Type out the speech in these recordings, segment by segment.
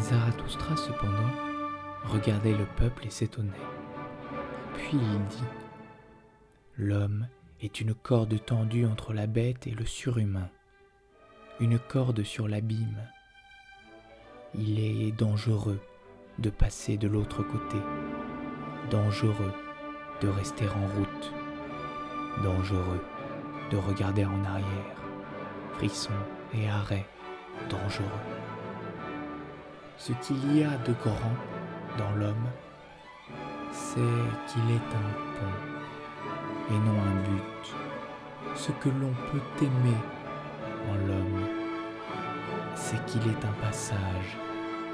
Zarathustra cependant regardait le peuple et s'étonnait. Puis il dit, L'homme est une corde tendue entre la bête et le surhumain, une corde sur l'abîme. Il est dangereux de passer de l'autre côté, dangereux de rester en route, dangereux de regarder en arrière, frisson et arrêt dangereux. Ce qu'il y a de grand dans l'homme, c'est qu'il est un pont et non un but. Ce que l'on peut aimer en l'homme, c'est qu'il est un passage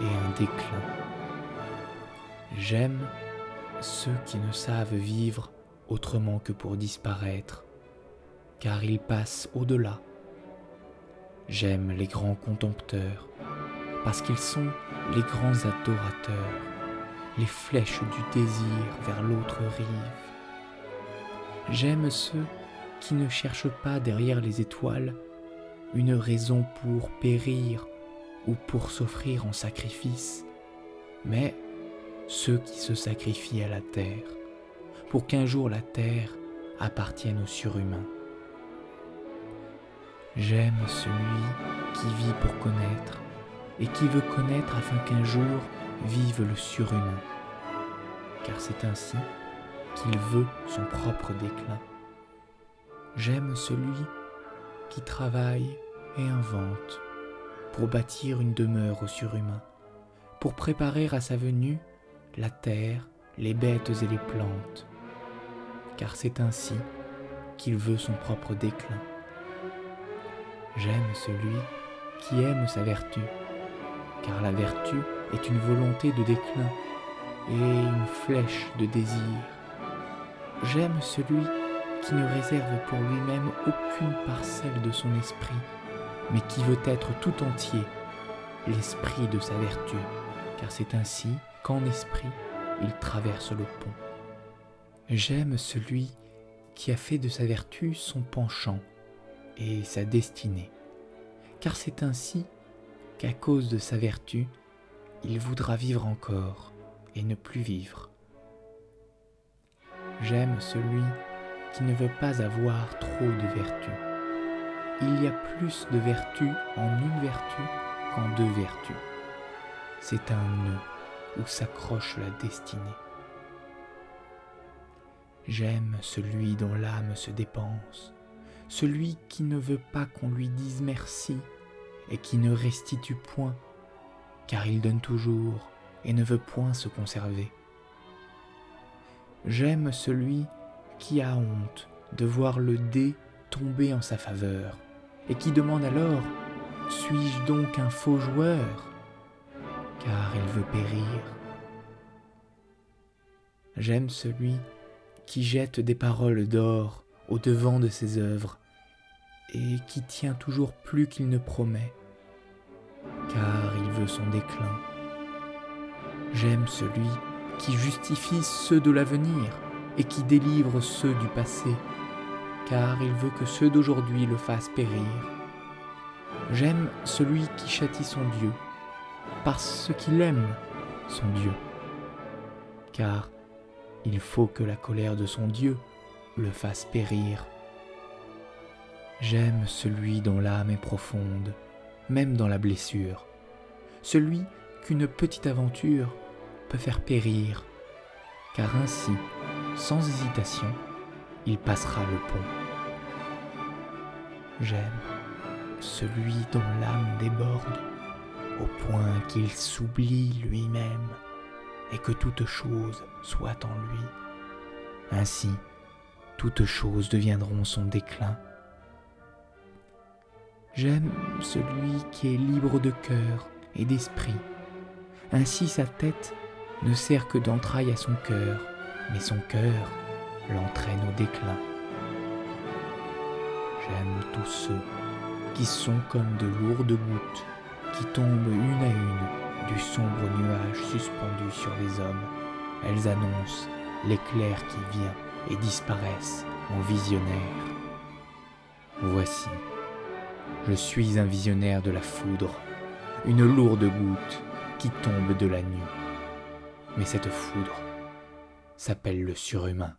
et un déclin. J'aime ceux qui ne savent vivre autrement que pour disparaître, car ils passent au-delà. J'aime les grands contempteurs, parce qu'ils sont les grands adorateurs, les flèches du désir vers l'autre rive. J'aime ceux qui ne cherchent pas derrière les étoiles une raison pour périr ou pour s'offrir en sacrifice, mais ceux qui se sacrifient à la terre, pour qu'un jour la terre appartienne aux surhumains. J'aime celui qui vit pour connaître et qui veut connaître afin qu'un jour vive le surhumain, car c'est ainsi qu'il veut son propre déclin. J'aime celui qui travaille et invente pour bâtir une demeure au surhumain, pour préparer à sa venue la terre, les bêtes et les plantes, car c'est ainsi qu'il veut son propre déclin. J'aime celui qui aime sa vertu, car la vertu est une volonté de déclin et une flèche de désir. J'aime celui qui ne réserve pour lui-même aucune parcelle de son esprit, mais qui veut être tout entier, l'esprit de sa vertu, car c'est ainsi qu'en esprit il traverse le pont. J'aime celui qui a fait de sa vertu son penchant et sa destinée, car c'est ainsi qu'à cause de sa vertu, il voudra vivre encore et ne plus vivre. J'aime celui qui ne veut pas avoir trop de vertu. Il y a plus de vertu en une vertu qu'en deux vertus. C'est un nœud où s'accroche la destinée. J'aime celui dont l'âme se dépense, celui qui ne veut pas qu'on lui dise merci et qui ne restitue point, car il donne toujours et ne veut point se conserver. J'aime celui qui a honte de voir le dé tomber en sa faveur, et qui demande alors Suis-je donc un faux joueur? Car il veut périr. J'aime celui qui jette des paroles d'or au devant de ses œuvres et qui tient toujours plus qu'il ne promet, car il veut son déclin. J'aime celui qui justifie ceux de l'avenir et qui délivre ceux du passé, car il veut que ceux d'aujourd'hui le fassent périr. J'aime celui qui châtie son Dieu parce qu'il aime son Dieu. Car il faut que la colère de son Dieu le fasse périr. J'aime celui dont l'âme est profonde, même dans la blessure, celui qu'une petite aventure peut faire périr, car ainsi, sans hésitation, il passera le pont. J'aime celui dont l'âme déborde, au point qu'il s'oublie lui-même et que toute chose soit en lui. Ainsi, toutes choses deviendront son déclin. J'aime celui qui est libre de cœur et d'esprit. Ainsi sa tête ne sert que d'entraille à son cœur, mais son cœur l'entraîne au déclin. J'aime tous ceux qui sont comme de lourdes gouttes qui tombent une à une du sombre nuage suspendu sur les hommes. Elles annoncent l'éclair qui vient et disparaissent en visionnaire. Voici, je suis un visionnaire de la foudre, une lourde goutte qui tombe de la nuit. Mais cette foudre s'appelle le surhumain.